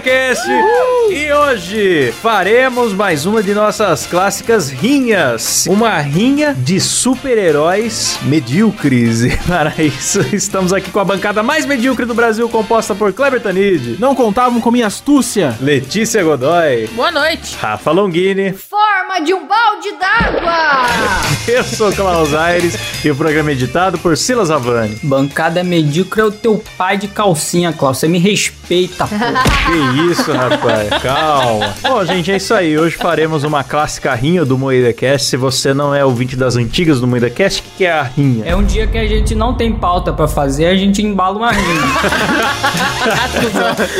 Cast. E hoje faremos mais uma de nossas clássicas rinhas. Uma rinha de super-heróis medíocres. E para isso, estamos aqui com a bancada mais medíocre do Brasil, composta por Kleber Tanid, Não contavam com minha astúcia. Letícia Godoy, Boa noite. Rafa Longini, Forma de um balde d'água! eu sou Klaus Aires e o programa é editado por Silas Havani. Bancada medíocre é o teu pai de calcinha, Klaus. Você me respeita, pô. Que isso, rapaz. Calma. Bom, gente, é isso aí. Hoje faremos uma clássica rinha do Moída Cast. Se você não é ouvinte das antigas do Moída Cast, o que é a rinha? É um dia que a gente não tem pauta pra fazer, a gente embala uma rima.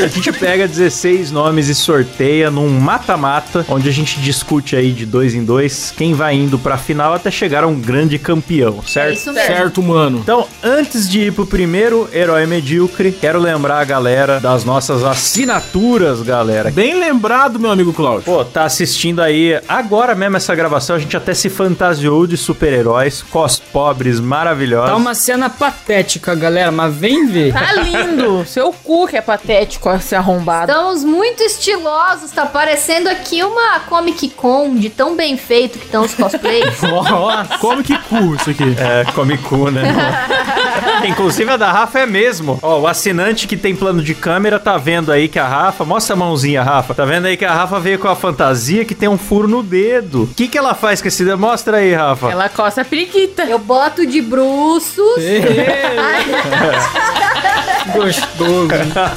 A gente pega 16 nomes e sorteia num mata-mata, onde a gente discute aí de dois em dois quem vai indo pra final até chegar a um grande campeão, É certo? isso mesmo. Certo, mano. Então, antes de ir pro primeiro herói medíocre, quero lembrar a galera das nossas assinaturas, galera. Bem lembrado, meu amigo Cláudio. Pô, tá assistindo aí agora mesmo essa gravação, a gente até se fantasiou de super-heróis, cos pobres maravilhosos. Tá uma cena patética, galera, mas vem ver. Tá lindo. Seu cu que é patético esse arrombado. Estamos muito estilosos, tá parecendo aqui uma Comic Con de tão bem feito que estão os cosplays. Nossa. Que cu isso aqui. É, come cu, né? Inclusive a da Rafa é mesmo. Ó, o assinante que tem plano de câmera tá vendo aí que a Rafa. Mostra a mãozinha, Rafa. Tá vendo aí que a Rafa veio com a fantasia que tem um furo no dedo. O que, que ela faz com esse dedo? Mostra aí, Rafa. Ela coça a periquita. Eu boto de bruços. Gostoso.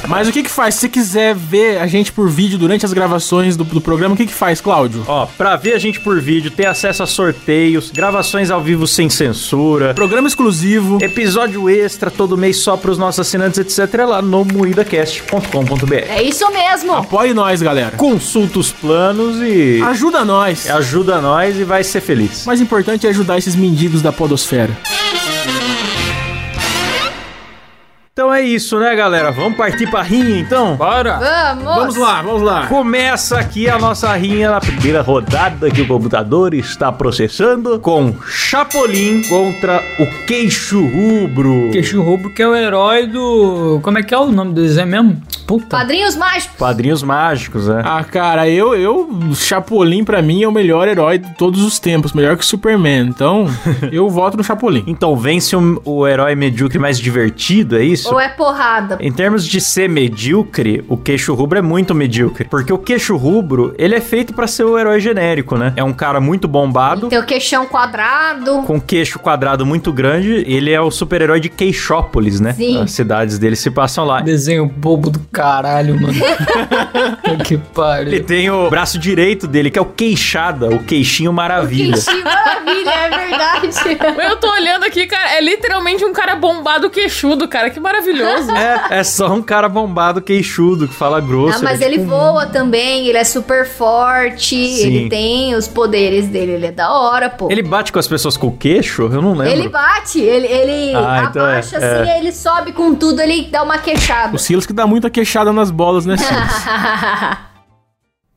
Mas o que que faz? Se você quiser ver a gente por vídeo durante as gravações do, do programa, o que que faz, Cláudio? Ó, pra ver a gente por vídeo, ter acesso a sorteios, gravações ao vivo sem censura, Programa exclusivo. episódio extra todo mês só pros nossos assinantes, etc. é lá no moidacast.com.br. É isso mesmo. Apoie nós, galera. Consulta os planos e Ajuda nós. ajuda nós e vai ser feliz. O mais importante é ajudar esses mendigos da podosfera. Então é isso, né, galera? Vamos partir pra rinha, então? Bora. Vamos. Vamos lá, vamos lá. Começa aqui a nossa rinha na primeira rodada que o computador está processando com Chapolin contra o Queixo Rubro. Queixo Rubro que é o herói do... Como é que é o nome do desenho mesmo? Puta. Padrinhos mágicos. Padrinhos mágicos, né? Ah, cara, eu, eu, Chapolin pra mim é o melhor herói de todos os tempos, melhor que o Superman. Então, eu voto no Chapolin. Então vence o, o herói medíocre mais divertido, é isso? Ou é porrada? Em termos de ser medíocre, o queixo rubro é muito medíocre. Porque o queixo rubro, ele é feito pra ser o herói genérico, né? É um cara muito bombado, Tem o queixão quadrado. com queixo quadrado muito grande. Ele é o super-herói de Queixópolis, né? Sim. As cidades dele se passam lá. Desenho bobo do caralho, mano. que Ele pariu. tem o braço direito dele, que é o queixada, o queixinho maravilha. Queixinho maravilha, é verdade. Eu tô olhando aqui, cara. É literalmente um cara bombado queixudo, cara. Que maravilhoso. É, é só um cara bombado, queixudo, que fala grosso. Ah, mas é ele tipo- voa também, ele é super forte, Sim. ele tem os poderes dele, ele é da hora, pô. Ele bate com as pessoas com o queixo? Eu não lembro. Ele bate, ele, ele Ah, então é, abaixa é. assim, ele sobe com tudo, ele dá uma queixada. O Silas que dá muita queixada nas bolas, né, Silas?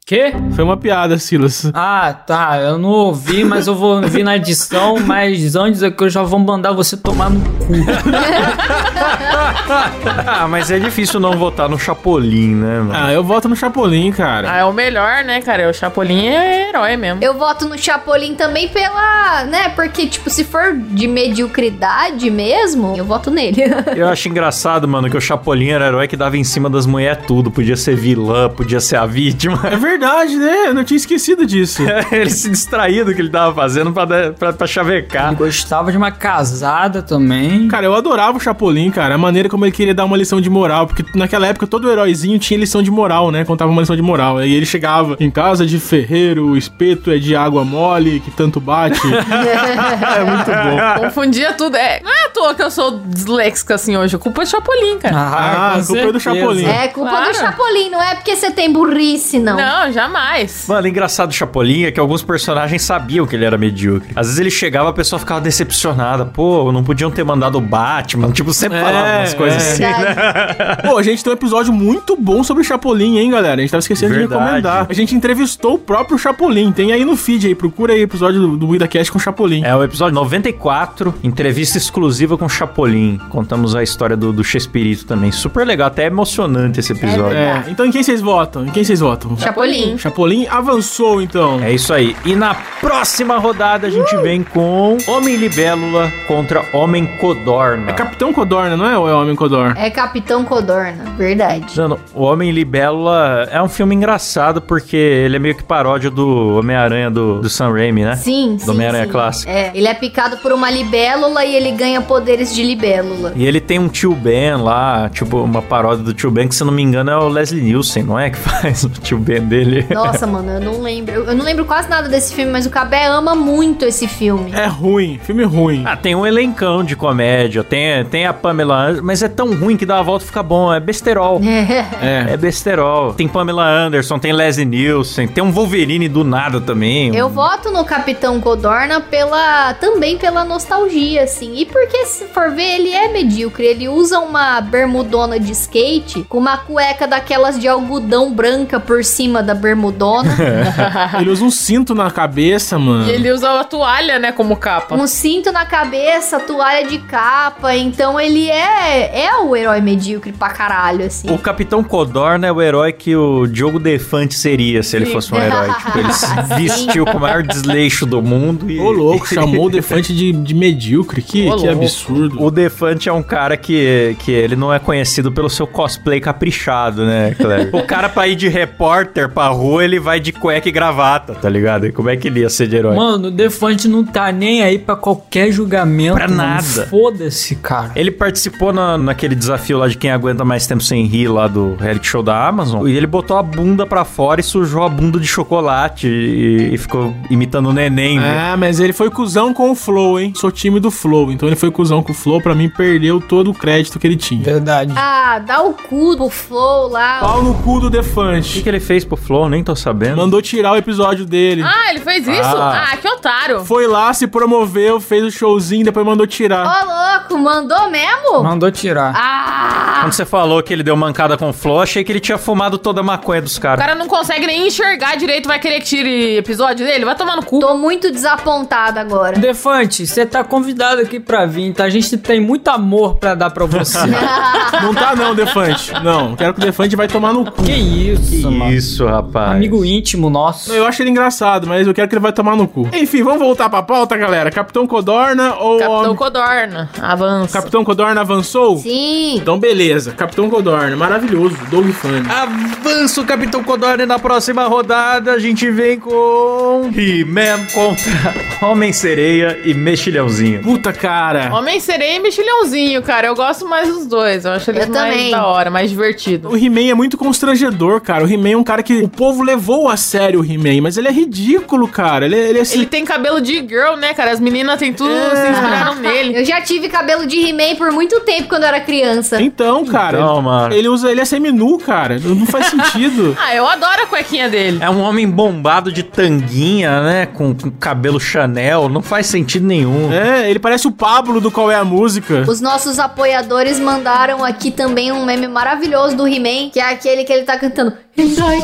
Quê? Foi uma piada, Silas. Ah, tá. Eu não ouvi, mas eu vou ouvir na edição. Mas antes é que eu já vou mandar você tomar no cu. ah, mas é difícil não votar no Chapolin, né, mano? Ah, eu voto no Chapolin, cara. Ah, é o melhor, né, cara? O Chapolin é herói mesmo. Eu voto no Chapolin também pela, né, porque, tipo, se for de mediocridade mesmo, eu voto nele. Eu acho engraçado, mano, que o Chapolin era herói que dava em cima das mulheres tudo. Podia ser vilã, podia ser a vítima. É verdade, né? Eu não tinha esquecido disso. ele se distraía do que ele tava fazendo pra, dar- pra, pra chavecar. Ele gostava de uma casada também. Cara, eu adorava o Chapolin, cara. A maneira como ele queria dar uma lição de moral. Porque naquela época todo heróizinho tinha lição de moral, né? Contava uma lição de moral. Aí ele chegava em casa de ferreiro, o espeto é de água mole, que tanto bate. é muito bom. Confundia tudo. É, não é à toa que eu sou disléxica assim hoje. A culpa é do Chapolin, cara. Ah, com a culpa é do certeza. Chapolin. é culpa Claro. do Chapolin, não é porque você tem burrice, não. Não, jamais. Mano, engraçado do Chapolin é que alguns personagens sabiam que ele era medíocre. Às vezes ele chegava, a pessoa ficava decepcionada. Pô, não podiam ter mandado o Batman. Tipo, sempre É, falava umas coisas é. assim. Verdade. Pô, a gente tem um episódio muito bom sobre Chapolin, hein, galera? A gente tava esquecendo Verdade. de recomendar. A gente entrevistou o próprio Chapolin. Tem aí no feed aí, procura aí o episódio do, do WidaCast com o Chapolin. É o episódio 94, entrevista exclusiva com o Chapolin. Contamos a história do, do Chespirito também. Super legal, até emocionante esse episódio. É, então em quem vocês votam? Em quem vocês votam? Chapolin. Chapolin avançou, então. É isso aí. E na próxima rodada a gente vem com Homem Libélula contra Homem Codorna. É Capitão Codorna, não é? Ou é Homem Codorna? É Capitão Codorna, verdade. Mano, o Homem Libélula é um filme engraçado porque ele é meio que paródia do Homem-Aranha do, do Sam Raimi, né? Sim, Do sim, Homem-Aranha clássico. É, ele é picado por uma libélula e ele ganha poderes de libélula. E ele tem um tio Ben lá, tipo, uma paródia do tio Ben, que se eu não me engano é o Leslie Nielsen, não é? Que faz o tio Ben dele. Nossa, mano, eu não lembro. Eu eu não lembro quase nada desse filme, mas o Cabé ama muito esse filme. É ruim, filme ruim. Ah, tem um elencão de comédia, tem, tem a Pamela mas é tão ruim que dá a volta e fica bom, é besterol. É. É besterol. Tem Pamela Anderson, tem Leslie Nielsen, tem um Wolverine do nada também. Eu um- voto no Capitão Codorna pela também pela nostalgia, assim. E porque se for ver, ele é medíocre. Ele usa uma bermudona de skate com uma cueca daquelas de algodão branca por cima da bermudona, Ele usa um cinto na cabeça, mano. E ele usa a toalha, né, como capa. um cinto na cabeça, toalha de capa. Então ele é é o herói medíocre pra caralho, assim. O Capitão Codorna é o herói que o Diogo Defante seria se ele fosse um herói. tipo, ele se vestiu com o maior desleixo do mundo e... Ô, louco, chamou o Defante de, de medíocre. Que, Ô, que absurdo. O Defante é um cara que, que ele não é conhecido pelo seu cosplay caprichado, né, Cleber? o cara pra ir de repórter pra rua, ele vai de cueca e gravata, tá ligado? E como é que ele ia ser de herói? Mano, o Defante não tá nem aí pra qualquer julgamento. Pra nada. Foda-se, cara. Ele participou na, naquele desafio lá de quem aguenta mais tempo sem rir lá do reality show da Amazon. E ele botou a bunda pra fora e sujou a bunda de chocolate e, e ficou imitando o neném. velho. É, mas ele foi cuzão com o Flow, hein? Sou time do Flow. Então ele foi cuzão com o Flow. Pra mim, perdeu todo o crédito que ele tinha. Verdade. Ah, dá o cu pro Flow lá. Pau no cu do O que, Defante. que ele fez pro Flow? Nem tô sabendo. Mandou tirar o episódio dele. Ah, ele fez isso? Ah. Ah, que otário. Foi lá, se promoveu, fez o showzinho, depois mandou tirar. Ô, louco, mandou mesmo? Mandou tirar. Ah! Quando você falou que ele deu mancada com o Flow, achei que ele tinha fumado toda a maconha dos O caras. cara não consegue nem enxergar direito, vai querer que tire episódio dele? Vai tomar no cu. Tô muito desapontada agora. Defante, você tá convidado aqui pra vir, tá? A gente tem muito amor pra dar pra você. Não tá não, Defante. Não, quero que o Defante vai tomar no cu. que isso, mano. Isso, rapaz. Amigo íntimo nosso. Eu acho ele engraçado, mas eu quero que ele vai tomar no cu. Enfim, vamos voltar pra pauta, galera. Capitão Codorna ou... Capitão Codorna, avança. Capitão Codorna avançou? Sim. Então beleza, Capitão Codorna, maravilhoso, Doug Funny. Avança o Capitão Codorna na próxima rodada a gente vem com He-Man contra Homem-Sereia e Mexilhãozinho. Puta cara. Homem sereia e mexilhãozinho, cara. Eu gosto mais dos dois. Eu acho eles Eu mais também. da hora, mais divertido. O He-Man é muito constrangedor, cara. O He-Man é um cara que o povo levou a sério o He-Man, mas ele é ridículo, cara. Ele, ele é assim. Ele tem cabelo de girl, né, cara? As meninas têm tudo, É. se inspiraram nele. Eu já tive cabelo de He-Man por muito tempo quando eu era criança. Então, cara. Então, ele, mano. ele usa. Ele é seminu, cara. Não faz sentido. Ah, eu adoro a cuequinha dele. É um homem bombado de tanguinha, né? Com, com cabelo Chanel. Não faz sentido nenhum. é, ele parece o Pablo do Qual é a Música. Os nossos apoiadores mandaram aqui também um meme maravilhoso do He-Man, que é aquele que ele tá cantando. And I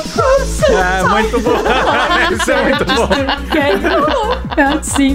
É muito bom. Isso é muito bom. Sim.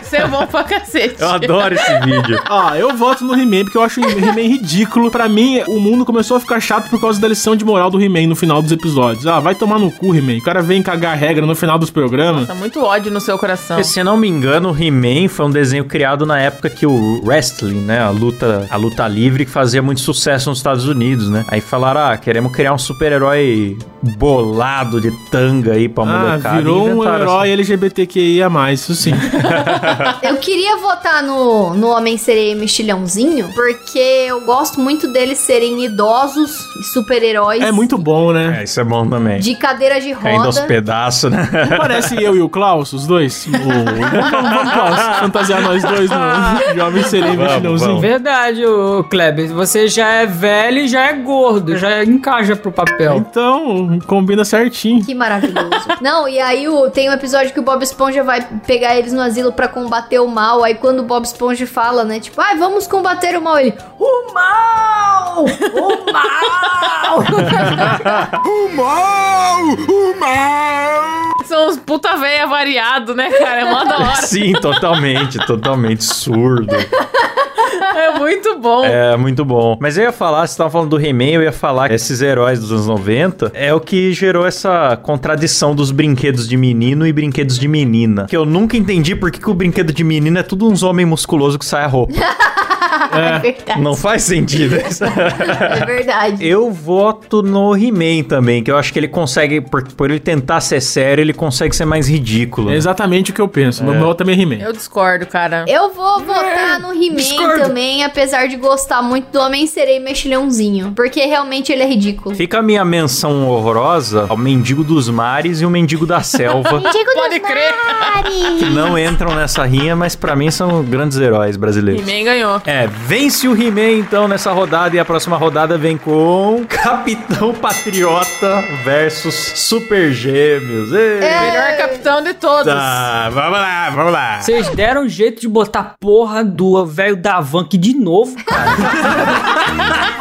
Esse é bom pra cacete. Eu adoro esse vídeo. Ah, eu voto no He-Man porque eu acho o He-Man ridículo. Pra mim, o mundo começou a ficar chato por causa da lição de moral do He-Man no final dos episódios. Ah, vai tomar no cu, He-Man. O cara vem cagar regra no final dos programas. Tá muito ódio no seu coração. Porque, se não me engano, o He-Man foi um desenho criado na época que o wrestling, né, a luta, a luta livre, fazia muito sucesso nos Estados Unidos, né? Aí falaram, ah, queremos criar um super-herói bolado de tanga aí pra Ah, molecada. virou um herói LGBTQIA+, isso sim. Eu queria votar no, no Homem-Sereia e Mexilhãozinho, porque eu gosto muito deles serem idosos e super-heróis. É muito bom, né? É, isso é bom também. De cadeira de Caindo aos roda. pedaços, né? Não parece eu e o Klaus, os dois? O... Vamos, vamos, Klaus, fantasiar nós dois no Jovem Sereia Vamos, Mexilhãozinho. vamos. Verdade, ô Kleber. Você já é velho e já é gordo. Já encaixa encaixa pro papel. Então, combina certinho. Que maravilhoso. Não, e aí o, tem um episódio que o Bob Esponja vai pegar eles no asilo pra combater o mal. Aí quando o Bob Esponja fala, né? Tipo, ai, vamos combater o mal. Ele, o mal! O mal! O mal! O mal! São uns puta véia variado, né, cara? É mó da hora. Sim, totalmente, totalmente surdo. É muito bom. É, muito bom. Mas eu ia falar, você tava falando do He-Man, eu ia falar que esses heróis dos anos 90 é o que gerou essa contradição dos brinquedos de menino e brinquedos de menina. Que eu nunca entendi por que, que o brinquedo de menina é tudo uns homens musculosos que sai a roupa. É verdade. Não faz sentido isso. É verdade. Eu voto no He-Man também, que eu acho que ele consegue, por, por ele tentar ser sério, ele consegue ser mais ridículo. É exatamente o que eu penso. Meu meu também é He-Man. Eu discordo, cara. Eu vou votar no He-Man também, apesar de gostar muito do Homem-Sereia Mexilhãozinho. Porque realmente ele é ridículo. Fica a minha menção horrorosa ao Mendigo dos Mares e o Mendigo da Selva. Mendigo Pode dos crer. mares. que não entram nessa rinha, mas pra mim são grandes heróis brasileiros. He-Man ganhou. É, vence o He-Man então nessa rodada e a próxima rodada vem com Capitão Patriota versus Super Gêmeos. Ei. Melhor capitão de todos. Tá, vamos lá, vamos lá. Vocês deram um jeito de botar porra do velho da van aqui de novo, cara.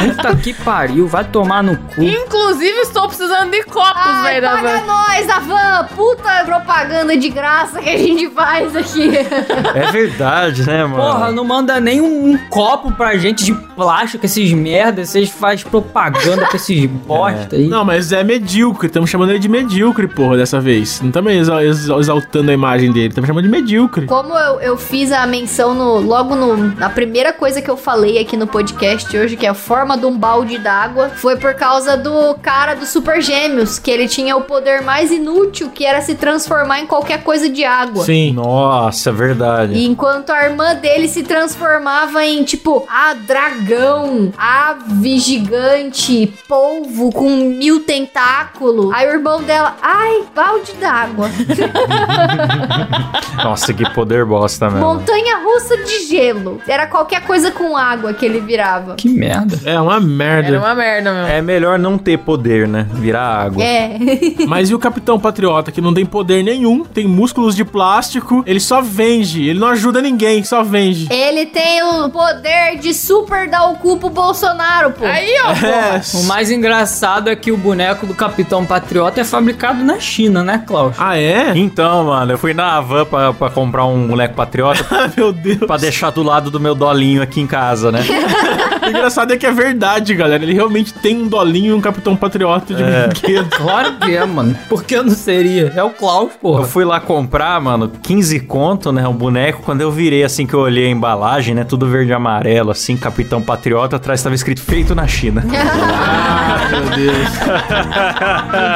Puta que pariu, vai tomar no cu. Inclusive, estou precisando de copos, Ai, velho. da paga van. nós, Avan! Puta propaganda de graça que a gente faz aqui. É verdade, né, mano? Porra, não manda nem um, um copo pra gente de plástico, esses merda. Vocês fazem propaganda pra esses bosta aí. Não, mas é medíocre. Estamos chamando ele de medíocre, porra, dessa vez. Não estamos exa- exa- exaltando a imagem dele. Estamos chamando de medíocre. Como eu, eu fiz a menção no, logo no, na primeira coisa que eu falei aqui no podcast hoje, que é a forma de um balde d'água, foi por causa do cara do Super Gêmeos, que ele tinha o poder mais inútil, que era se transformar em qualquer coisa de água. Sim. Nossa, é verdade. E enquanto a irmã dele se transformava em, tipo, a dragão, ave gigante, polvo com mil tentáculos. Aí o irmão dela, ai, balde d'água. Nossa, que poder bosta, mesmo. Montanha russa de gelo. Era qualquer coisa com água que ele virava. Que merda. É uma merda. Era uma merda, meu. É melhor não ter poder, né? Virar água. É. Mas e o Capitão Patriota, que não tem poder nenhum, tem músculos de plástico, ele só vende, ele não ajuda ninguém, só vende. ele tem o poder de super dar o cu pro Bolsonaro, pô. Aí, ó. É. O mais engraçado é que o boneco do Capitão Patriota é fabricado na China, né, Klaus? Ah, é? Então, mano, eu fui na Havan pra, pra comprar um moleque patriota Ah, meu Deus. pra deixar do lado do meu dolinho aqui em casa, né? O engraçado é que é verdade, galera. Ele realmente tem um dolinho e um Capitão Patriota de brinquedo. Claro que é, mano. Por que não seria? É o Klaus, Eu porra. fui lá comprar, mano, 15 conto, né, o boneco. Quando eu virei, assim, que eu olhei a embalagem, né, tudo verde e amarelo, assim, Capitão Patriota, atrás tava escrito feito na China. Ah, meu Deus.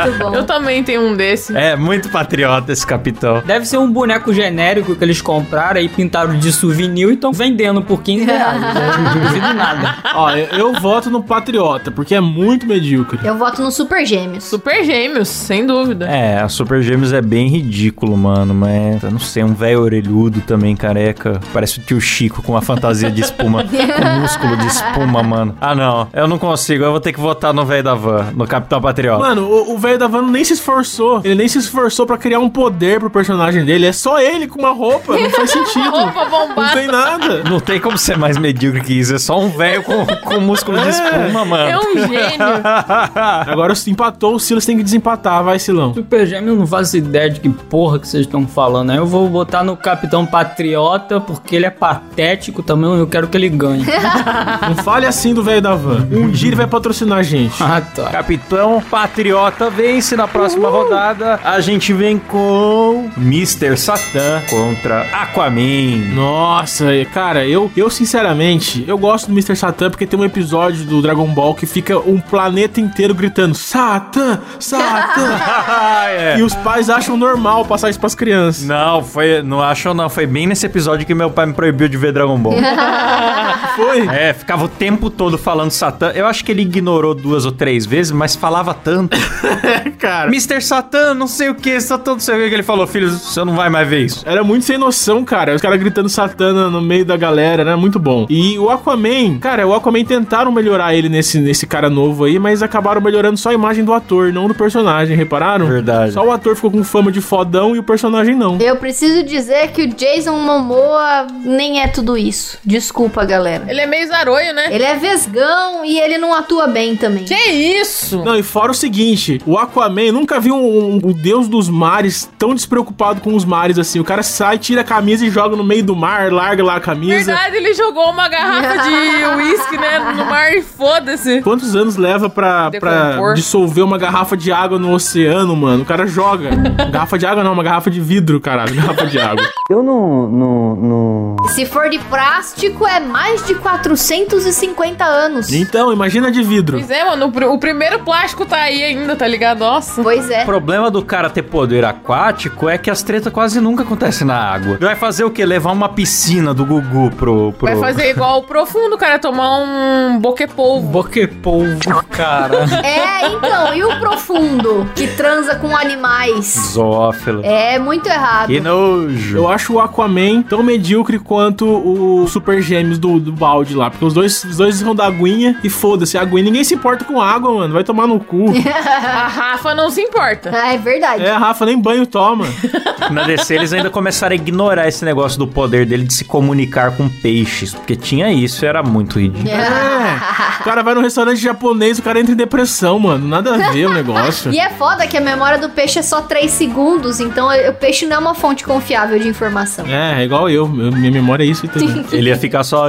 Muito bom. Eu também tenho um desse. É, muito patriota esse capitão. Deve ser um boneco genérico que eles compraram e pintaram de souvenir e estão vendendo por 15 reais. Não duvido nada. Ó, eu, eu voto no Patriota, porque é muito medíocre. Eu voto no Super Gêmeos. Super gêmeos, sem dúvida. É, a Super Gêmeos é bem ridículo, mano, mas eu não sei, um velho orelhudo também, careca. Parece o tio Chico com uma fantasia de espuma, com músculo de espuma, mano. Ah, não, eu não consigo, eu vou ter que votar no velho da van, no Capitão Patriota. Mano, o velho da van nem se esforçou. Ele nem se esforçou pra criar um poder pro personagem dele. É só ele com uma roupa. Não faz sentido. Roupa Não bombada. tem nada. Não tem como ser mais medíocre que isso, é só um velho com, com músculo de É. espuma, mano. É um gênio. Agora se empatou, o Silas tem que desempatar. Vai, Silão. Super Gêmeo eu não faço ideia de que porra que vocês estão falando. Aí eu vou botar no Capitão Patriota porque ele é patético também. Eu quero que ele ganhe. Não fale assim do velho da van. Um dia ele vai patrocinar a gente. ah, tá. Capitão Patriota vence na próxima rodada. A gente vem com Mr. Satan contra Aquaman. Nossa, cara, eu, eu sinceramente, eu gosto do Mr. Satan porque tem um episódio do Dragon Ball que fica um planeta inteiro gritando Satan, Satan. É. e os pais acham normal passar isso pras crianças. Não, foi. Não achou, não. Foi bem nesse episódio que meu pai me proibiu de ver Dragon Ball. Foi? é, ficava o tempo todo falando Satã. Eu acho que ele ignorou duas ou três vezes, mas falava tanto. cara. Mr. Satã, não sei o que, Satã, não sei o que. que Ele falou, filho, você não vai mais ver isso. Era muito sem noção, cara. Os caras gritando Satana no meio da galera, era muito bom. E o Aquaman, cara, o Aquaman tentaram melhorar ele nesse, nesse cara novo aí, mas acabaram melhorando só a imagem do ator, não do personagem, repararam? Verdade. Só o ator ficou com fama de fodão e o personagem não. Eu preciso dizer que o Jason Momoa nem é tudo isso. Desculpa, galera. Ele é meio zaroio, né? Ele é vesgão e ele não atua bem também. Que isso? Não, e fora o seguinte, o Aquaman, nunca vi um, um- o deus dos mares tão despreocupado com os mares assim. O cara sai, tira a camisa e joga no meio do mar, larga lá a camisa. Verdade, ele jogou uma garrafa de uísque, né, no mar e foda-se. Quantos anos leva pra, pra dissolver uma garrafa de água no oceano, mano? O cara joga. garrafa de água não, uma garrafa de vidro, caralho. Garrafa de água. Eu não, não, não. Se for de plástico, é mais de 450 anos. Então, imagina de vidro. Pois é, mano, o, o primeiro plástico tá aí ainda, tá ligado? Nossa. Pois é. O problema do cara ter poder aquático é que as tretas quase nunca acontecem na água. Vai fazer o quê? Levar uma piscina do Gugu pro. pro... Vai fazer igual o profundo, cara, tomar um boquepolvo. Boquepolvo, cara. É, então, e o profundo que transa com animais? Zoófilo. É muito errado. Que nojo. Eu acho o Aquaman tão medíocre quanto o Super Gêmeos do, do balde lá. Porque os dois, os dois vão dar aguinha e foda-se, a aguinha. Ninguém se importa com água, mano. Vai tomar no cu. A Rafa não se importa. Ah, é verdade. É, a Rafa nem banho toma. Na DC eles ainda começaram a ignorar esse negócio do poder dele de se comunicar com peixes. Porque tinha isso e era muito ridículo. É. O cara vai no restaurante japonês, o cara entra em depressão, mano. Nada a ver o negócio. E é foda que a memória do peixe é só 3 segundos, então o peixe não é uma fonte confiável de informação. É, é igual eu. Eu- Minha memória é isso também. Ele ia ficar só.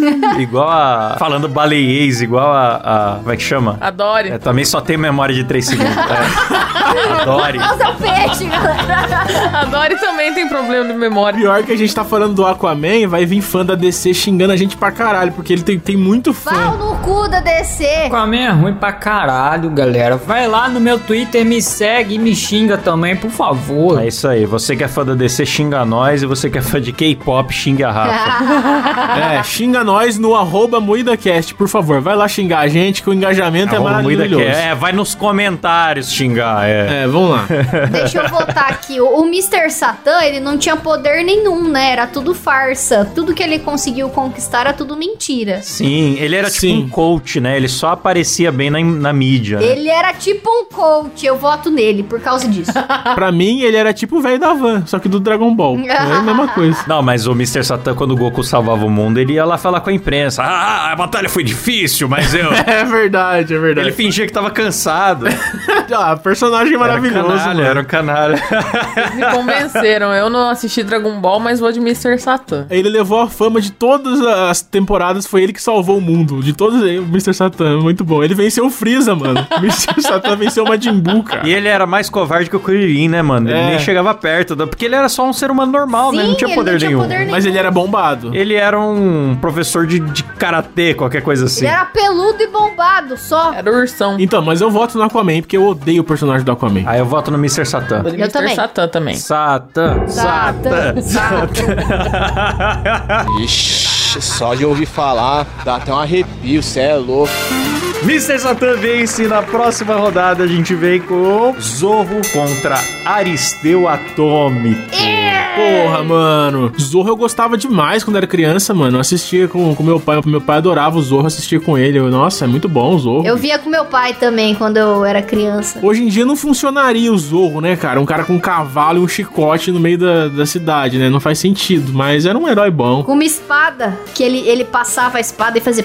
igual a. Falando baleiês, igual a. a como é que chama? Adore. É, também só tem memória de 3 segundos. É. Adore. Nossa, é o peixe, galera. A Dory também tem problema de memória. Pior que a gente tá falando do Aquaman, vai vir fã da DC xingando a gente pra caralho, porque ele tem, tem muito Pau fã. no cu da DC. Aquaman é ruim pra caralho, galera. Vai lá no meu Twitter, me segue e me xinga também, por favor. É isso aí. Você que é fã da DC, xinga nós. E você que é fã de K-pop, xinga a Rafa. É, xinga nós no arroba MoídaCast, por favor. Vai lá xingar a gente, que o engajamento é Arroba Moída maravilhoso. que é, vai nos comentários xingar. É. É, vamos lá. Deixa eu voltar aqui. O, o Mr. Satan, ele não tinha poder nenhum, né? Era tudo farsa. Tudo que ele conseguiu conquistar era tudo mentira. Sim, ele era tipo Sim. um coach, né? Ele só aparecia bem na, na mídia. né? Ele era tipo um coach. Eu voto nele por causa disso. pra mim, ele era tipo o velho da van, só que do Dragon Ball. É a mesma coisa. Não, mas o Mr. Satan, quando o Goku salvava o mundo, ele ia lá falar com a imprensa. Ah, a batalha foi difícil, mas eu. É verdade, é verdade. ele fingia que tava cansado. Ah, personagem maravilhoso, era canalha, era um canalha. Vocês me convenceram. Eu não assisti Dragon Ball, mas vou de Mr. Satan. Ele levou a fama de todas as temporadas, foi ele que salvou o mundo. De todos, o Mr. Satan, muito bom. Ele venceu o Freeza, mano. O Mr. Satan venceu o Majin Buu, cara. E ele era mais covarde que o Kuririn, né, mano? Ele É. nem chegava perto, da- porque ele era só um ser humano normal, né? Não tinha ele poder não tinha nenhum. poder nenhum. Mas ele era bombado. Ele era um professor de, de karatê, qualquer coisa assim. Ele era peludo e bombado só. Era ursão. Então, mas eu voto no Aquaman, porque eu odeio o personagem do Aquaman. Aí eu voto no Mr. Satan. Eu Mr. também. Satan também. Satan. Satan, Satan. Ixi, só de ouvir falar, dá até um arrepio, cê é louco. Mr. Satan vence na próxima rodada. A gente vem com Zorro contra Aristeu Atômico. Porra, mano. Zorro eu gostava demais quando era criança, mano. Eu assistia com, com meu pai. Meu pai adorava o Zorro, assistia com ele. Eu, Nossa, é muito bom o Zorro. Eu via com meu pai também quando eu era criança. Hoje em dia não funcionaria o Zorro, né, cara? Um cara com um cavalo e um chicote no meio da, da cidade, né? Não faz sentido, mas era um herói bom. Com uma espada, que ele, ele passava a espada e fazia...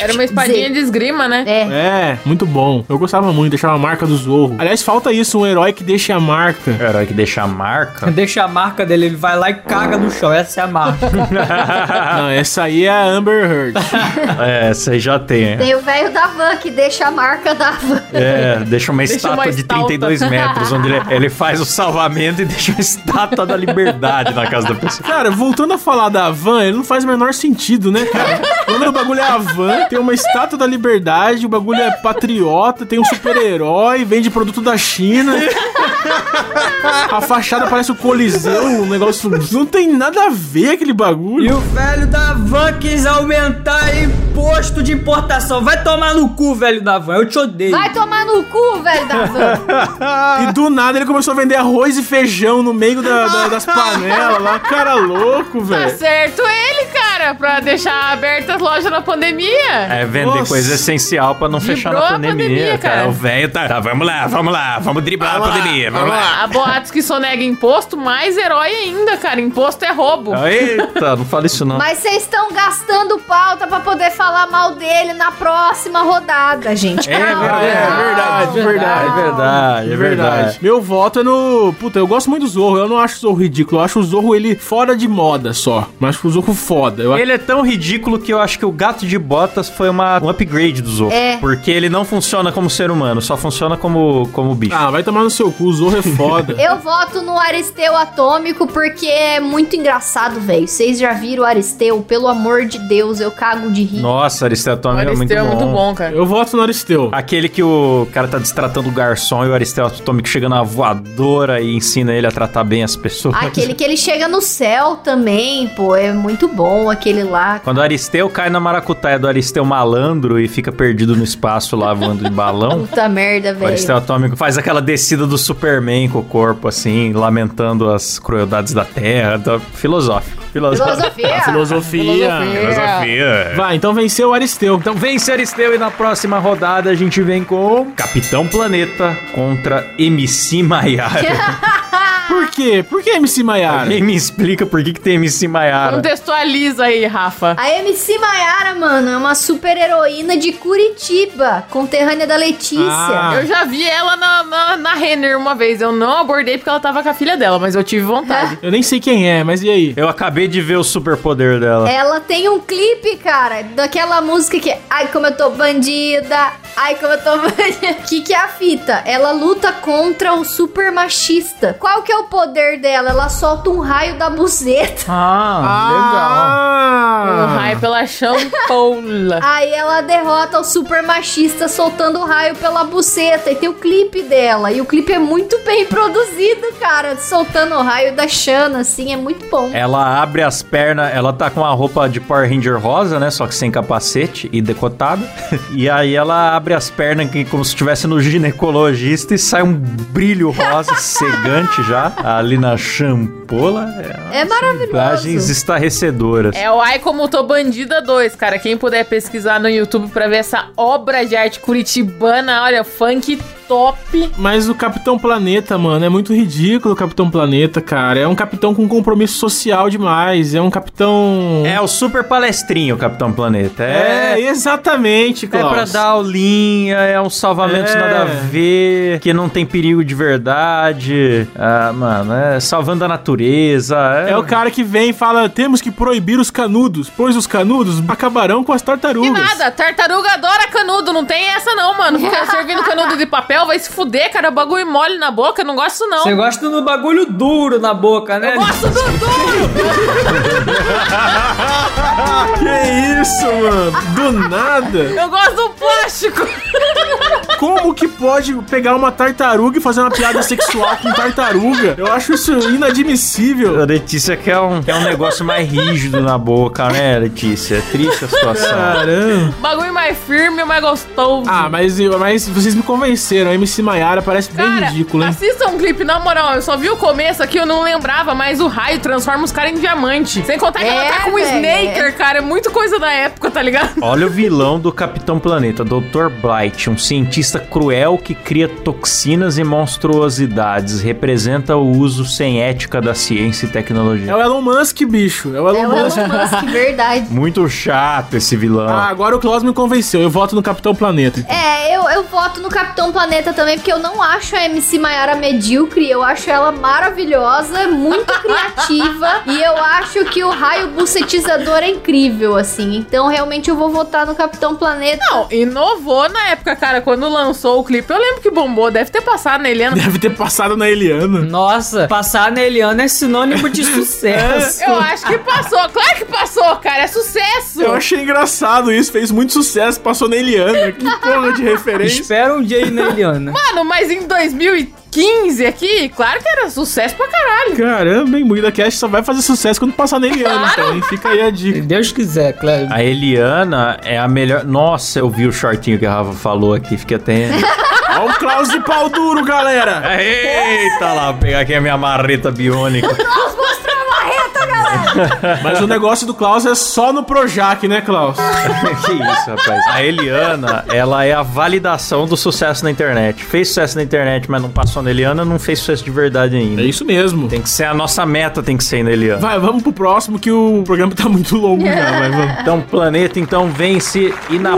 Era uma espadinha de esgrima, né? É. É, muito bom. Eu gostava muito, deixava a marca do Zorro. Aliás, falta isso, um herói que deixe a marca. O herói que deixa a marca. Deixa a marca dele, ele vai lá e caga no chão. Essa é a marca. Não, essa aí é a Amber Heard. é, essa aí já tem. Tem o velho da van que deixa a marca da van. É, deixa uma Deixa estátua uma de estátua. 32 metros, onde ele, ele faz o salvamento e deixa uma estátua da liberdade na casa da pessoa. Cara, voltando a falar da van, ele não faz o menor sentido, né, cara? O nome do bagulho é a van, tem uma estátua da liberdade, o bagulho é patriota, tem um super-herói, vende produto da China. A fachada parece o Coliseu, um negócio. Não tem nada a ver aquele bagulho. E o velho da van quis aumentar imposto de importação. Vai tomar no cu, velho da van. Eu te odeio. Vai tomar no cu, velho da van. E do nada ele começou a vender arroz e feijão no meio da- da- das panelas lá. Cara louco, Tá velho. certo ele, cara. Cara, pra deixar abertas as lojas na pandemia. É vender Nossa. coisa essencial pra não fechar na a pandemia, pandemia, cara. cara. O velho tá, tá, vamos lá, vamos lá, vamos driblar a pandemia, vamos lá. Há boatos que sonega imposto, mais herói ainda, cara. Imposto é roubo. Eita, não fala isso não. Mas vocês estão gastando pauta pra poder falar mal dele na próxima rodada, gente. É Calma. verdade, é verdade, É verdade. verdade, é verdade. Meu voto é no. Puta, eu gosto muito do Zorro. Eu não acho o Zorro ridículo. Eu acho o Zorro ele fora de moda só. Mas acho o Zorro foda. Eu... Ele é tão ridículo que eu acho que o gato de botas foi uma, um upgrade do Zorro. É. Porque ele não funciona como ser humano, só funciona como, como bicho. Ah, vai tomar no seu cu. O Zorro é foda. Eu voto no Aristeu Atômico porque é muito engraçado, velho. Vocês já viram o Aristeu? Pelo amor de Deus, eu cago de rir. Nossa, O Aristotle é muito Aristeu bom. é muito bom, cara. Eu voto no Aristeu. Aquele que o cara tá destratando o garçom e o Aristotle chega na voadora e ensina ele a tratar bem as pessoas. Aquele que ele chega no céu também, pô, é muito bom aquele lá. Quando o Aristeu cai na maracutaia do Aristeu malandro e fica perdido no espaço lá voando de balão. Puta merda, O Aristeu velho. Atômico faz aquela descida do Superman com o corpo, assim, lamentando as crueldades da Terra. Tá filosófico. Filosófico. Filosofia. Filosofia. Filosofia. Vai, então venceu o Aristeu. Então vence Aristeu e na próxima rodada a gente vem com Capitão Planeta contra MC Maiara. Por quê? Por que MC Maiara? Quem me explica por que, que tem MC Maiara? Contextualiza aí, Rafa. A MC Maiara, mano, é uma super heroína de Curitiba, conterrânea da Letícia. Ah. Eu já vi ela na, na, na Renner uma vez. Eu não abordei porque ela tava com a filha dela, mas eu tive vontade. Eu nem sei quem é, mas e aí? Eu acabei de ver o superpoder dela. Ela tem um clipe, cara, daquela música que é Ai, como eu tô bandida, ai, como eu tô bandida. Que que é a fita? Ela luta contra o super machista. Qual que é o poder dela? Ela solta um raio da buzeta. Ah, Um Ah! raio pela champola. Aí ela derrota o super machista soltando o raio pela buceta. E tem o clipe dela. E o clipe é muito bem produzido, cara. Soltando o raio da Xana, assim, é muito bom. Ela abre as pernas, ela tá com a roupa de Power Ranger rosa, né? Só que sem capacete e decotada. e aí ela abre as pernas como se estivesse no ginecologista e sai um brilho rosa cegante já ali na champola. É maravilhoso. Imagens estarrecedoras. É o Ai Como Tô Bandida 2, cara. Quem puder pesquisar no YouTube pra ver essa obra de arte curitibana, olha, funk top. Mas o Capitão Planeta, mano, é muito ridículo o Capitão Planeta, cara. É um capitão com compromisso social demais. É um capitão. É o super palestrinho, Capitão Planeta. É, É, exatamente, é pra dar aulinha, é um salvamento É. nada a ver, que não tem perigo de verdade. Ah, mano, é salvando a natureza. É o cara que vem e fala: temos que proibir os canudos, pois os canudos acabarão com as Que tartarugas. nada, tartaruga adora canudo, não tem essa não, mano. Fica servindo canudo de papel, vai se fuder, cara. Bagulho mole na boca, eu não gosto não. Você gosta do bagulho duro na boca, né? Eu gosto do duro, Que isso, mano? Do nada? eu gosto do plástico. Como que pode pegar uma tartaruga e fazer uma piada sexual com tartaruga? Eu acho isso inadmissível. A Letícia quer um, quer um negócio mais rígido na boca, né, Letícia? É triste a situação. Caramba. Bagulho mais firme, mais gostoso. Ah, mas, mas vocês me convenceram. A MC Maiara parece bem Cara, ridículo, hein? assista um clipe, na moral, eu só vi o começo aqui, eu não lembrava, mas o raio transforma os caras em diamante. Sem contar que ela É, tá com um velho, Snaker, cara, é muito coisa da época, tá ligado? Olha o vilão do Capitão Planeta, Dr. Blight, um cientista cruel que cria toxinas e monstruosidades, representa o uso sem ética da ciência e É tecnologia. o Elon Musk, bicho. É o É Elon o Musk. Elon Musk, verdade. Muito chato esse vilão. Ah, agora o Klaus me convenceu. Eu voto no Capitão Planeta. então. É, eu, eu voto no Capitão Planeta também, porque eu não acho a MC Maiara medíocre, eu acho ela maravilhosa, muito criativa, e eu acho que o raio bucetizador é incrível, assim. Então, realmente, eu vou votar no Capitão Planeta. Não, inovou na época, cara, quando lançou o clipe. Eu lembro que bombou, deve ter passado na Eliana. Deve ter passado na Eliana. Nossa, passar na Eliana é sinônimo de sucesso. Eu acho que passou, claro que passou, cara, é sucesso. Eu achei engraçado isso. Fez muito sucesso. Passou na Eliana. Que porra de referência. Espera um dia aí na Eliana. Mano, mas em 2015 aqui, claro que era sucesso pra caralho. Caramba, hein? Moída Cast só vai fazer sucesso quando passar na Eliana. Então, hein? Fica aí a Se dica. Deus quiser, Cleber. A Eliana é a melhor. Nossa, eu vi o shortinho que a Rafa falou aqui, fiquei até. Olha o Klaus de pau duro, galera. Eita lá, vou pegar aqui a minha marreta biônica. Nossa, mostrou! Mas o negócio do Klaus é só no Projac, né, Klaus? que isso, rapaz. A Eliana, ela é a validação do sucesso na internet. Fez sucesso na internet, mas não passou na Eliana, não fez sucesso de verdade ainda. É isso mesmo. Tem que ser a nossa meta, tem que ser na Eliana. Vai, vamos pro próximo que o programa tá muito longo já, vai, vamos. Então, planeta então vence e na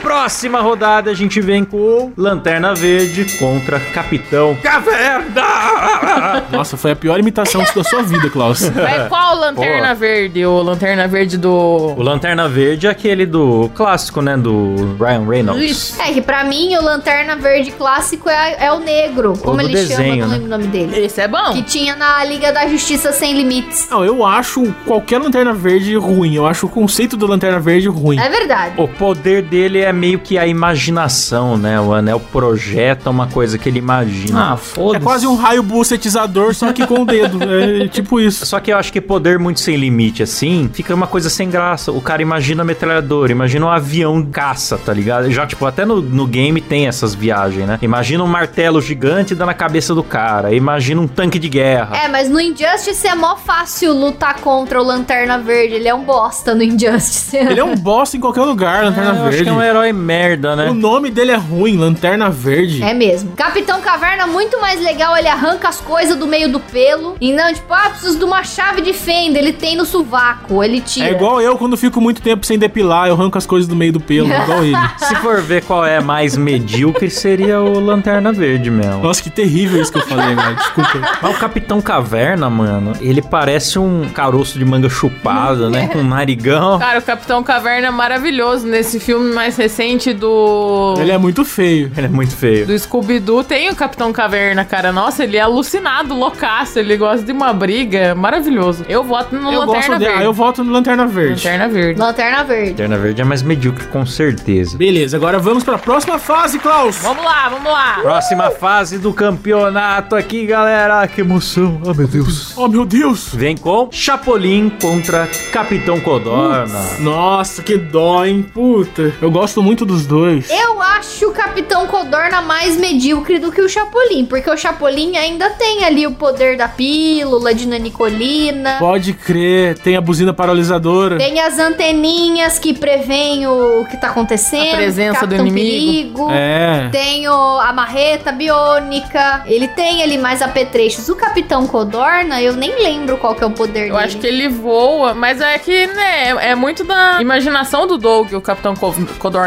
próxima rodada a gente vem com Lanterna Verde contra Capitão Caverna. Nossa, foi a pior imitação da sua vida, Klaus. Vai qual Lanterna Boa. Verde? O Lanterna Verde do... O Lanterna Verde é aquele do clássico, né, do Ryan Reynolds. Isso. É que pra mim o Lanterna Verde clássico é, é o negro. Como do ele desenho, chama, não né? lembro o nome dele. Esse é bom. Que tinha na Liga da Justiça Sem Limites. Não, eu acho qualquer Lanterna Verde ruim. Eu acho o conceito do Lanterna Verde ruim. É verdade. O poder dele é meio que a imaginação, né? O anel projeta uma coisa que ele imagina. Ah, foda-se. É quase um raio bucetizador, só que com o dedo. É tipo isso. Só que eu acho que poder muito sem limite, assim, fica uma coisa sem graça. O cara imagina a metralhadora, imagina um avião caça, tá ligado? Já, tipo, até no, no game tem essas viagens, né? Imagina um martelo gigante dando na cabeça do cara. Imagina um tanque de guerra. É, mas no Injustice é mó fácil lutar contra o Lanterna Verde. Ele é um bosta no Injustice. Ele é um bosta em qualquer lugar, Lanterna eu acho Verde. que é um herói merda, né? O nome dele é ruim, Lanterna Verde. É mesmo. Capitão Caverna, muito mais legal, ele arranca as coisas do meio do pelo. E não, tipo, ah, preciso de uma chave de fenda. Ele tem no sovaco, ele tira. É igual eu quando fico muito tempo sem depilar, eu arranco as coisas do meio do pelo, igual ele. Se for ver qual é mais medíocre, seria o Lanterna Verde mesmo. Nossa, que terrível isso que eu falei, cara. Desculpa. Mas o Capitão Caverna, mano, ele parece um caroço de manga chupada, né? Com um narigão. Cara, o Capitão Caverna é maravilhoso nesse filme mais recente do... Ele é muito feio. Ele é muito feio. Do Scooby-Doo tem o Capitão Caverna, cara. Nossa, ele é alucinado, loucaço. Ele gosta de uma briga. Maravilhoso. Eu voto no Eu Lanterna. Verde. Ah, eu voto no Lanterna Verde. Lanterna Verde. Lanterna Verde. Lanterna Verde é mais medíocre, com certeza. Beleza, agora vamos pra próxima fase, Klaus. Vamos lá, vamos lá. Próxima fase do campeonato aqui, galera. Que emoção. Oh, meu Deus. Oh, meu Deus. Vem com Chapolin contra Capitão Codorna. Nossa, que dó, hein? Puta. Eu gosto muito dos dois. Eu acho o Capitão Codorna mais medíocre do que o Chapolin, porque o Chapolin ainda tem ali o poder da pílula de nanicolina. Pode crer, tem a buzina paralisadora. Tem as anteninhas que preveem o que tá acontecendo. A presença do inimigo. Perigo. É. Tem o- a marreta biônica. Ele tem ali mais apetrechos. O Capitão Codorna, eu nem lembro qual que é o poder Eu dele. acho que ele voa, mas é que, né, é muito da imaginação do Doug, o Capitão Co-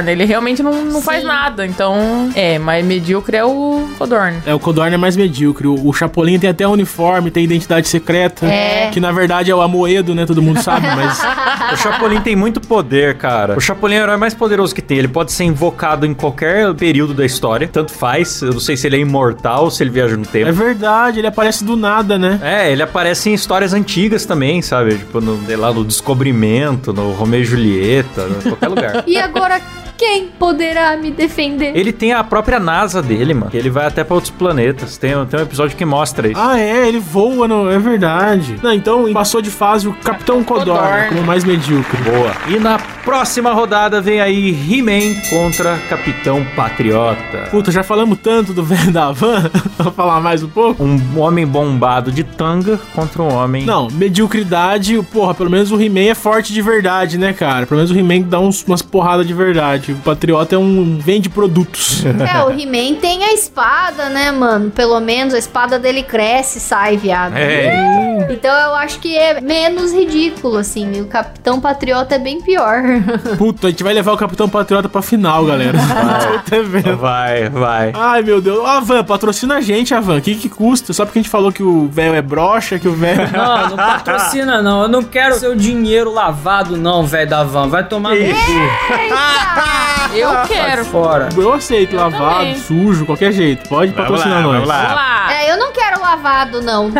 Codorna. Ele realmente não, não faz nada, então... É, mas medíocre é o Codorna. É, o Codorna é mais medíocre. O, o Chapolin tem até uniforme, tem identidade secreta. É. Que na verdade é o Amoedo, né? Todo mundo sabe, mas. O Chapolin tem muito poder, cara. O Chapolin é o herói mais poderoso que tem. Ele pode ser invocado em qualquer período da história. Tanto faz. Eu não sei se ele é imortal ou se ele viaja no É tempo. verdade, ele aparece do nada, né? É, ele aparece em histórias antigas também, sabe? Tipo, no, sei lá, no Descobrimento, no Romeu e Julieta, em qualquer lugar. E agora, quem poderá me defender? Ele tem a própria NASA dele, mano. Que ele vai até pra outros planetas. Tem, tem um episódio que mostra isso. Ah, é, ele voa, no... é verdade. Não, então passou de fase o Capitão Codorna, Codorna. como mais medíocre. Boa. E na próxima rodada vem aí He-Man contra Capitão Patriota. Puta, já falamos tanto do velho da van. Vou falar mais um pouco? Um homem bombado de tanga contra um homem. Não, mediocridade, porra, pelo menos o He-Man é forte de verdade, né, cara? Pelo menos o He-Man dá uns, umas porradas de verdade. O Patriota é um vende produtos. É, o He-Man tem a espada, né, mano? Pelo menos a espada dele cresce e sai, viado. É. Então eu acho que é menos ridículo, assim. E o Capitão Patriota é bem pior. Puta, a gente vai levar o Capitão Patriota pra final, galera. Até vendo. Vai, vai. Ai, meu Deus. Ah, Van, patrocina a gente, Avan. O que que custa? Só porque a gente falou que o velho é broxa, que o velho... Não, não patrocina não. Eu não quero seu dinheiro lavado não, velho da van. Vai tomar no cu. Eu quero. fora. Eu aceito, lavado, também. sujo, qualquer jeito. Pode patrocinar nós. Vamos lá. é, eu não quero lavado, não.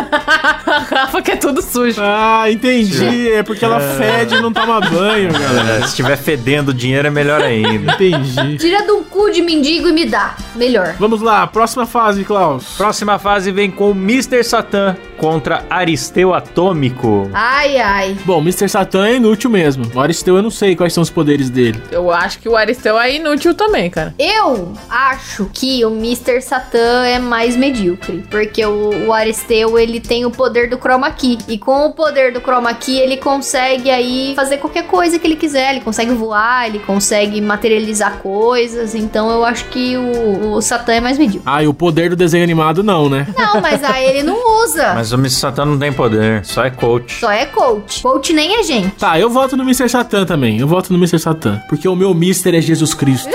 Rafa que é tudo sujo. Ah, entendi. É porque ela fede e não toma banho, galera. É, se estiver fedendo dinheiro é melhor ainda. Entendi. Tira de um cu de mendigo e me dá. melhor. Vamos lá, próxima fase, Klaus. Próxima fase vem com Mr. Satan contra Aristeu Atômico. Ai, ai. Bom, Mr. Satan é inútil mesmo. O Aristeu eu não sei quais são os poderes dele. Eu acho que o Aristeu é inútil também, cara. Eu acho que o Mr. Satan é mais medíocre, porque o, o Aristeu ele tem o poder do Chroma Key e com o poder do Chroma Key ele consegue aí fazer qualquer coisa que ele quiser, ele consegue voar, ele consegue materializar coisas, então eu acho que o, o Satan é mais medíocre. Ah, e o poder do desenho animado não, né? Não, mas aí ele não usa. Mas o Mr. Satan não tem poder, só é coach. Só é coach. Coach nem é gente. Tá, eu voto no Mr. Satan também. Eu voto no Mr. Satan. Porque o meu Mister é Jesus Cristo.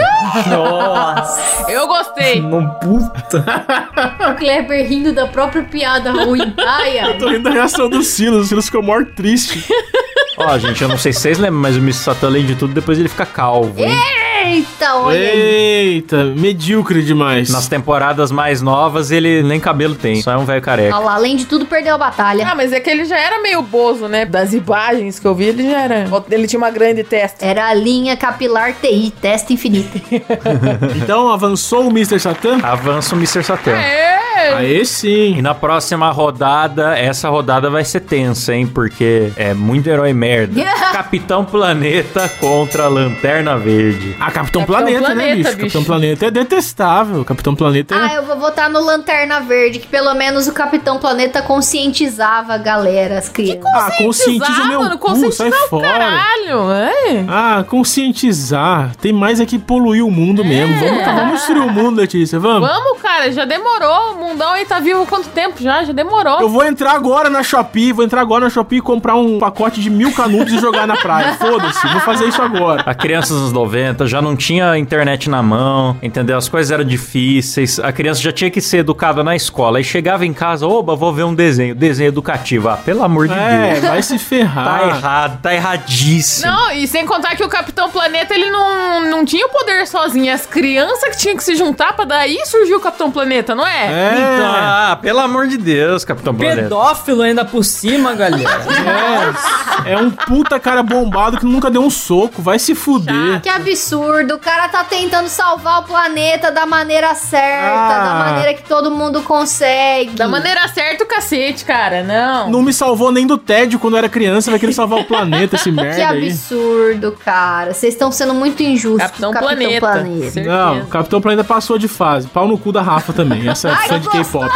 Nossa, Eu gostei. não puta. O Kleber rindo da própria piada ruim. Ai, ai. Tô rindo da reação do Silas. O Silas ficou maior triste. Ó, gente, eu não sei se vocês lembram, mas o Mr. Satan, além de tudo, depois ele fica calvo, hein? Eita, olha aí. Eita, medíocre demais. Nas temporadas mais novas, ele nem cabelo tem, só é um velho careca. Olha lá, além de tudo, perdeu a batalha. Ah, mas é que ele já era meio bozo, né? Das imagens que eu vi, ele já era. Ele tinha uma grande testa. Era a linha capilar TI, testa infinita. Então avançou o Mr. Satan? Avança o Mr. Satan. É! Aê E sim. na próxima rodada, essa rodada vai ser tensa, hein? Porque é muito herói merda. Capitão Planeta contra Lanterna Verde. Ah, Capitão, Capitão Planeta, né, Planeta, bicho? bicho. Capitão Planeta é detestável. Capitão Planeta é... Ah, eu vou votar no Lanterna Verde, que pelo menos o Capitão Planeta conscientizava a galera, as crianças. Ah, conscientiza o meu mano, cu, sai fora. Caralho, é. Ah, conscientizar. Tem mais é que poluir o mundo mesmo. Vamos, vamos destruir o mundo, Letícia, vamos? Vamos, cara, já demorou. O mundão aí tá vivo quanto tempo já? Já demorou. Eu vou entrar agora na Shopee, vou entrar agora na Shopee e comprar um pacote de mil canudos e jogar na praia. Foda-se, vou fazer isso agora. A criança dos anos 90 já não tinha internet na mão, entendeu? As coisas eram difíceis, a criança já tinha que ser educada na escola. Aí chegava em casa, oba, vou ver um desenho, desenho educativo. Ah, pelo amor de É, Deus. vai se ferrar. Tá errado, tá erradíssimo. Não, e sem contar que o Capitão Planeta, ele não, não tinha o poder sozinho. As crianças que tinham que se juntar pra daí surgiu o Capitão Planeta, não é? É, Então, ah, pelo amor de Deus, Capitão Planeta. Pedófilo ainda por cima, galera. é, é um puta cara bombado que nunca deu um soco. Vai se fuder. Que absurdo, o cara tá tentando salvar o planeta da maneira certa, Ah. da maneira que todo mundo consegue. Da maneira certa o cacete, cara. Não. Não me salvou nem do tédio quando eu era criança. Vai querer salvar o planeta, esse Que merda aí. absurdo, cara. Vocês estão sendo muito injustos Capitão com o Capitão Planeta. Planeta. Certeza. Não, o Capitão Planeta passou de fase. Pau no cu da Rafa também. Essa é de K-pop.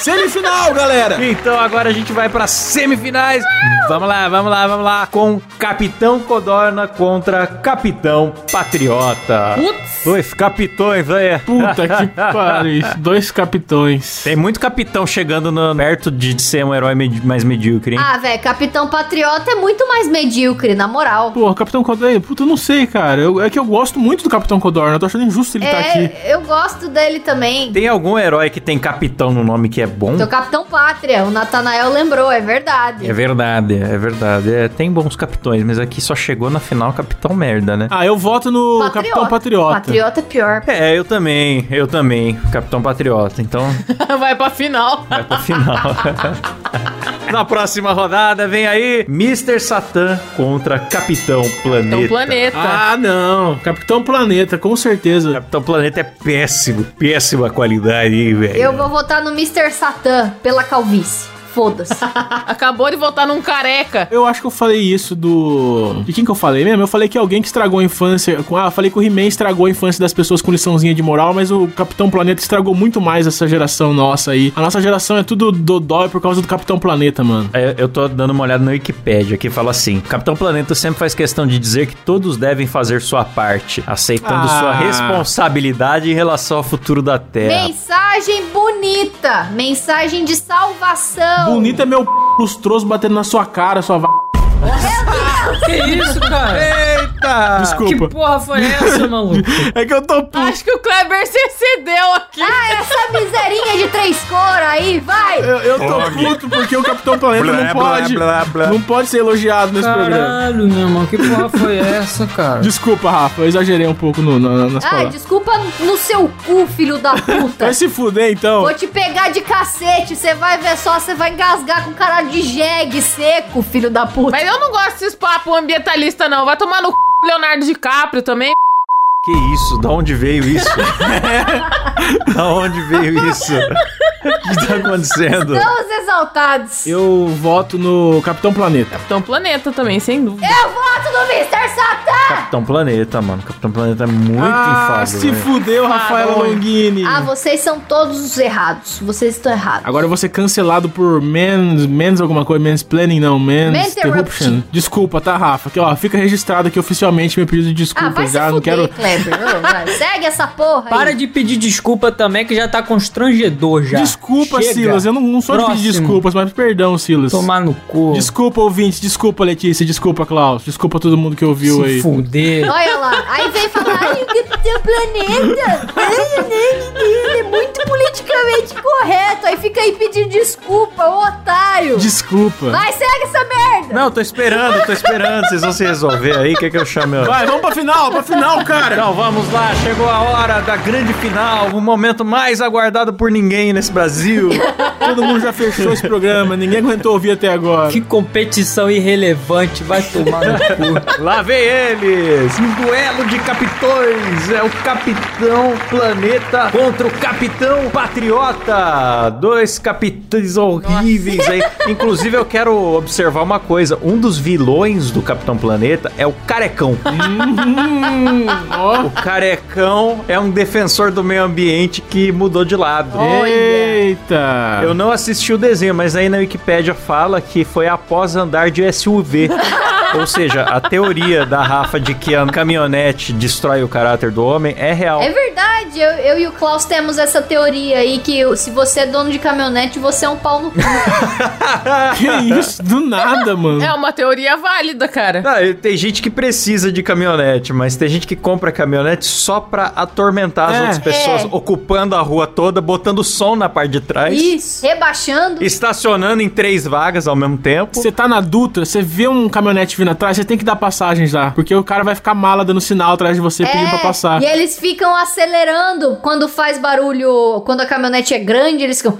Semifinal, galera! Então agora a gente vai para semifinais. Vamos lá, vamos lá, vamos lá. Com Capitão Codorna contra Capitão Patriota. Putz. Dois capitões, velho. Puta que pariu. Dois capitões. Tem muito capitão chegando no- perto de ser um herói medi- mais medíocre, hein? Ah, velho, Capitão Patriota é muito mais medíocre, na moral. Porra, Capitão Codorna, puta, eu não sei, cara. Eu- é que eu gosto muito do Capitão Codorna. Eu tô achando injusto ele estar aqui. É, eu gosto dele também. Tem algum herói que tem capitão no nome que é bom? Tem o Capitão Pátria, o Natanael lembrou, é verdade. É verdade, é verdade. É, tem bons capitões, mas aqui só chegou na final capitão merda, né? Ah, eu voto no Capitão Patriota. Patriota é pior. É, eu também, eu também, Capitão Patriota. Então, Vai pra final. vai pra final. Na próxima rodada vem aí Mr. Satan contra Capitão Planeta. Então, planeta. Ah, não. Capitão Planeta, com certeza. Capitão Planeta é péssimo, péssima qualidade, hein, velho. Eu vou votar no Mr. Satan pela calvície. Foda-se. Acabou de voltar num careca. Eu acho que eu falei isso do. De quem que eu falei mesmo? Eu falei que alguém que estragou a infância. com- Ah, falei que o He-Man estragou a infância das pessoas com liçãozinha de moral, mas o Capitão Planeta estragou muito mais essa geração nossa aí. A nossa geração é tudo dodói por causa do Capitão Planeta, mano. É, Eu tô dando uma olhada no Wikipedia que fala assim: Capitão Planeta sempre faz questão de dizer que todos devem fazer sua parte, aceitando Ah. sua responsabilidade em relação ao futuro da Terra. Mensagem bonita. Mensagem de salvação. Bonito é meu p lustroso batendo na sua cara, sua va... que isso, cara? Eita! Desculpa. Que porra foi essa, maluco? É que eu tô puto. Acho que o Kleber se excedeu aqui. Ah, essa aí, vai. Eu, eu tô puto porque o Capitão Planeta Blá, não pode. blá, blá. Não pode ser elogiado nesse programa. Caralho, meu irmão, que porra foi essa, cara? Desculpa, Rafa, eu exagerei um pouco no, na- nas Ah, palavras. desculpa no seu cu, filho da puta. Vai se fuder então. Vou te pegar de cacete, você vai ver só, você vai engasgar com caralho de jegue seco, filho da puta. Mas eu não gosto desses papos ambientalistas, não. Vai tomar no c... Leonardo DiCaprio também. Que isso? Da onde veio isso? da onde veio isso? O que tá acontecendo? Estamos exaltados. Eu voto no Capitão Planeta. Capitão Planeta também, sem dúvida. Eu voto no Mr. Satan! Capitão Planeta, mano. Capitão Planeta é muito ah, infável. se velho. fudeu, Rafael. Longini. Ah, vocês são todos os errados. Vocês estão errados. Agora eu vou ser cancelado por mens, mens alguma coisa, mansplaining não, mens Maninterruption. interruption. Desculpa, tá, Rafa? Aqui, ó, fica registrado aqui oficialmente meu pedido de Ah, vai desculpa se já, não fuder, quero... Kleber. Ô, vai, Segue essa porra Para aí. de pedir desculpa também, que já tá constrangedor já. Desculpa, Chega. Silas, eu não, não sou de pedir Próximo. desculpas, mas perdão, Silas. Tomar no cu. Desculpa, ouvinte, desculpa, Letícia, desculpa, Klaus, desculpa todo mundo que ouviu se aí. fuder. Olha lá. Aí vem falar, ai, o Capitão Planeta. É muito politicamente correto. Aí fica aí pedindo desculpa, ô otário. Desculpa. Vai, segue essa merda. Não, tô esperando, tô esperando. Vocês vão se resolver aí. Quer que eu chame? ó? Vai, vamos pra final, pra final, cara. Então vamos lá, chegou a hora da grande final, o momento mais aguardado por ninguém nesse Brasil. Todo mundo já fechou esse programa, ninguém aguentou ouvir até agora. Que competição irrelevante, vai tomar no cu. Lá vem eles! Um duelo de capitões! É o Capitão Planeta contra o Capitão Patriota! Dois capitães horríveis aí. Inclusive, eu quero observar uma coisa: um dos vilões do Capitão Planeta é o Carecão. Hum, ó. O Carecão é um defensor do meio ambiente que mudou de lado. Eita. Eu não assisti o desenho, mas aí na Wikipédia fala que foi após andar de SUV. Ou seja, a teoria da Rafa de que a caminhonete destrói o caráter do homem é real. É verdade, eu, eu e o Klaus temos essa teoria aí que se você é dono de caminhonete, você é um pau no cu. Que isso? Do nada, mano. É uma teoria válida, cara. Ah, e tem gente que precisa de caminhonete, mas tem gente que compra caminhonete só pra atormentar as É. outras pessoas, É. ocupando a rua toda, botando som na parte de trás, Isso. Rebaixando. estacionando em três vagas ao mesmo tempo. Você tá na Dutra, você vê um caminhonete vindo atrás, você tem que dar passagem já. Porque o cara vai ficar mala dando sinal atrás de você pedindo pra passar. É, E eles ficam acelerando quando faz barulho. Quando a caminhonete é grande, eles ficam.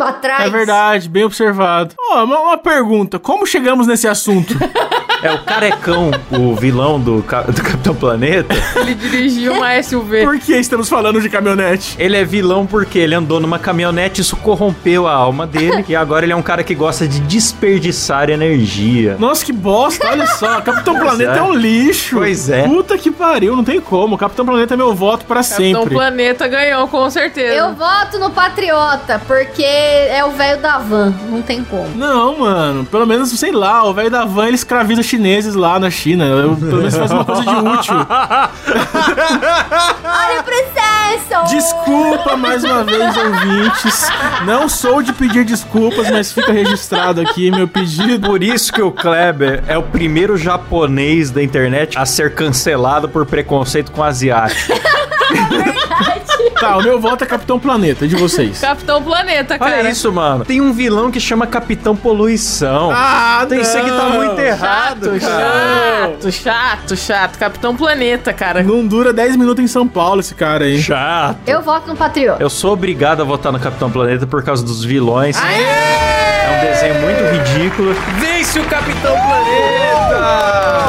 Atrás. É verdade, bem observado. Ó, uma, uma pergunta: como chegamos nesse assunto? É o Carecão, o vilão do, do Capitão Planeta. Ele dirigiu uma SUV. Por que estamos falando de caminhonete? Ele é vilão porque ele andou numa caminhonete, isso corrompeu a alma dele. e agora ele é um cara que gosta de desperdiçar energia. Nossa, que bosta, olha só. Capitão Planeta é. é. um lixo. Pois é. Puta que pariu, não tem como. Capitão Planeta é meu voto pra Capitão sempre. Planeta ganhou, com certeza. Eu voto no Patriota, porque é o velho da van. Não tem como. Não, mano. Pelo menos, sei lá, o velho da van ele escraviza chineses lá na China. Eu, pelo menos faz uma coisa de útil. Olha o processo! Desculpa mais uma vez, ouvintes. Não sou de pedir desculpas, mas fica registrado aqui meu pedido. Por isso que o Kleber é o primeiro japonês da internet a ser cancelado por preconceito com asiático. Tá, o meu voto é Capitão Planeta, de vocês. Capitão Planeta, cara. Olha isso, mano. Tem um vilão que chama Capitão Poluição. Ah, Tem isso que tá muito errado, Chato, cara. chato, chato, chato. Capitão Planeta, cara. Não dura 10 minutos em São Paulo esse cara aí. Chato. Eu voto no Patriota. Eu sou obrigado a votar no Capitão Planeta por causa dos vilões. É um desenho muito ridículo. Vence o Capitão Planeta!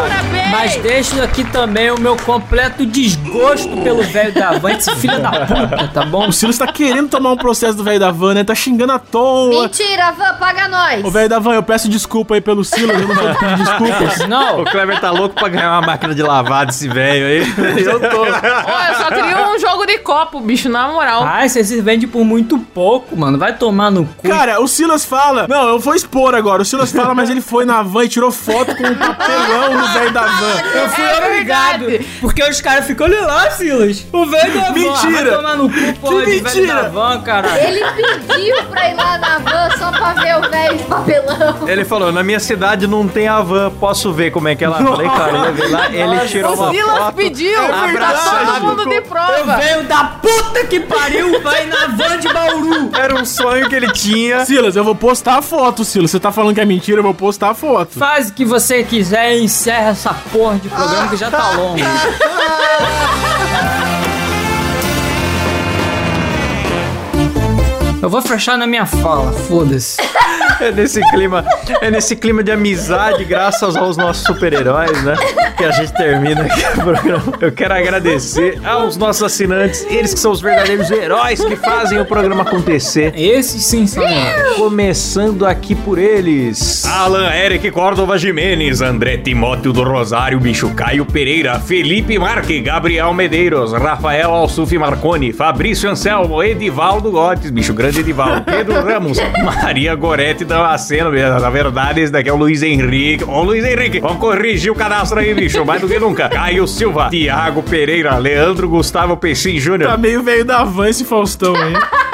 Parabéns! Mas deixo aqui também o meu completo desgosto pelo velho da van, esse filho da puta, tá bom? O Silas tá querendo tomar um processo do velho da van, né? Tá xingando à toa. Mentira, van, paga nós! Ô, velho da van, eu peço desculpa aí pelo Silas, eu não vou pedir desculpas. Não, O Kleber tá louco pra ganhar uma máquina de lavar desse velho aí. Eu tô. Ó, eu só queria um jogo de copo, bicho, na moral. ai, você se vende por muito pouco, mano. Vai tomar no cu. Cara, o Silas fala. Não, eu vou expor agora. O Silas fala, mas ele foi na van e tirou foto com o papelão do velho da van. Eu fui É obrigado. verdade. Porque os caras ficam, olha lá, Silas. O velho da van. Mentira. Vai tomar no cu, porra, de velho mentira. da van, caralho. Ele pediu pra ir lá na van só pra ver o velho de papelão. Ele falou: na minha cidade não tem a van, posso ver como é que ela. Eu Falei, cara, ele veio lá, ele tirou uma O Silas foto. pediu. É tá todo mundo de O prova. velho da puta que pariu vai na van de Bauru. Era um sonho que ele tinha. Silas, eu vou postar a foto, Silas. Você tá falando que é mentira, eu vou postar a foto. Faz o que você quiser e encerra essa porra de programa que já tá longo. Eu vou fechar na minha fala, foda-se. É nesse clima, é nesse clima de amizade, graças aos nossos super-heróis, né? Que a gente termina aqui o programa. Eu quero agradecer aos nossos assinantes, eles que são os verdadeiros heróis que fazem o programa acontecer. Esses sim são. Começando aqui por eles. Alan Eric Córdova Jimenez, André Timóteo do Rosário, Bicho Caio Pereira, Felipe Marque, Gabriel Medeiros, Rafael Alsuf Marconi, Fabrício Anselmo, Edivaldo Gotes, Bicho Grande Edivaldo, Pedro Ramos, Maria Gorete Damasceno, na verdade, esse daqui é o Luiz Henrique. Ô Luiz Henrique, vamos corrigir o cadastro aí, bicho, mais do que nunca. Caio Silva, Tiago Pereira, Leandro Gustavo Peixinho Júnior. Tá meio velho da van esse Faustão aí.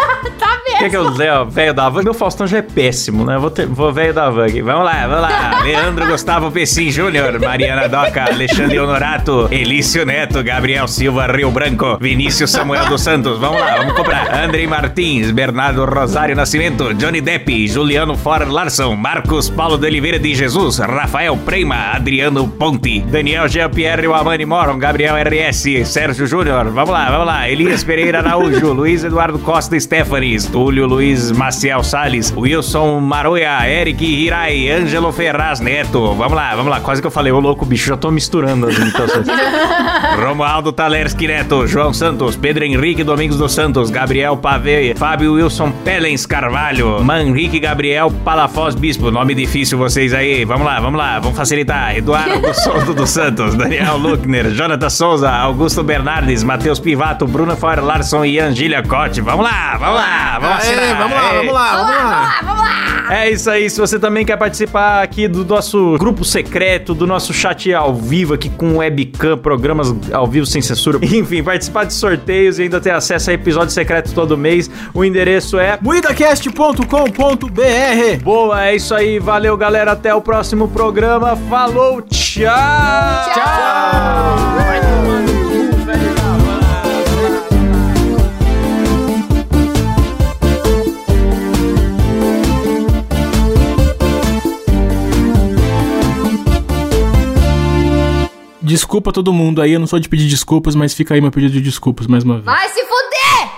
O que, que eu usei, ó? Velho da van. Meu Faustão já é péssimo, né? Vou, ter, vou velho da van. Vamos lá, vamos lá. Leandro Gustavo Pessim Júnior, Mariana Doca, Alexandre Honorato, Elício Neto, Gabriel Silva Rio Branco, Vinícius Samuel dos Santos. Vamos lá, vamos comprar. Andrei Martins, Bernardo Rosário Nascimento, Johnny Depp, Juliano For Larson, Marcos Paulo de Oliveira de Jesus, Rafael Preima, Adriano Ponte, Daniel Jean-Pierre Amani Moron, Gabriel RS, Sérgio Júnior. Vamos lá, vamos lá. Elias Pereira Araújo, Luiz Eduardo Costa Stefanes, Túlio Luiz Maciel Salles, Wilson Maroia, Eric Hirai, Ângelo Ferraz Neto. Vamos lá, vamos lá. Quase que eu falei, ô louco, bicho, já tô misturando as imitações. Romualdo Talerski Neto, João Santos, Pedro Henrique Domingos dos Santos, Gabriel Pavê, Fábio Wilson Pelens Carvalho, Manrique Gabriel Palafós Bispo. Nome difícil vocês aí. Vamos lá, vamos lá, vamos facilitar. Eduardo Souto dos Santos, Daniel Luckner, Jonathan Souza, Augusto Bernardes, Matheus Pivato, Bruna Feuer Larson e Angília Cote. Vamos lá, vamos lá, vamos Aê, vamos lá, Aê. vamos lá, vamos lá. É isso aí, se você também quer participar aqui do nosso grupo secreto, do nosso chat ao vivo aqui com webcam, programas ao vivo sem censura, enfim, participar de sorteios e ainda ter acesso a episódios secretos todo mês, o endereço é Muidacast.com.br Boa, é isso aí, valeu galera, até o próximo programa, falou, tchau! Desculpa todo mundo aí, eu não sou de pedir desculpas, mas fica aí meu pedido de desculpas mais uma vez. Vai se fuder!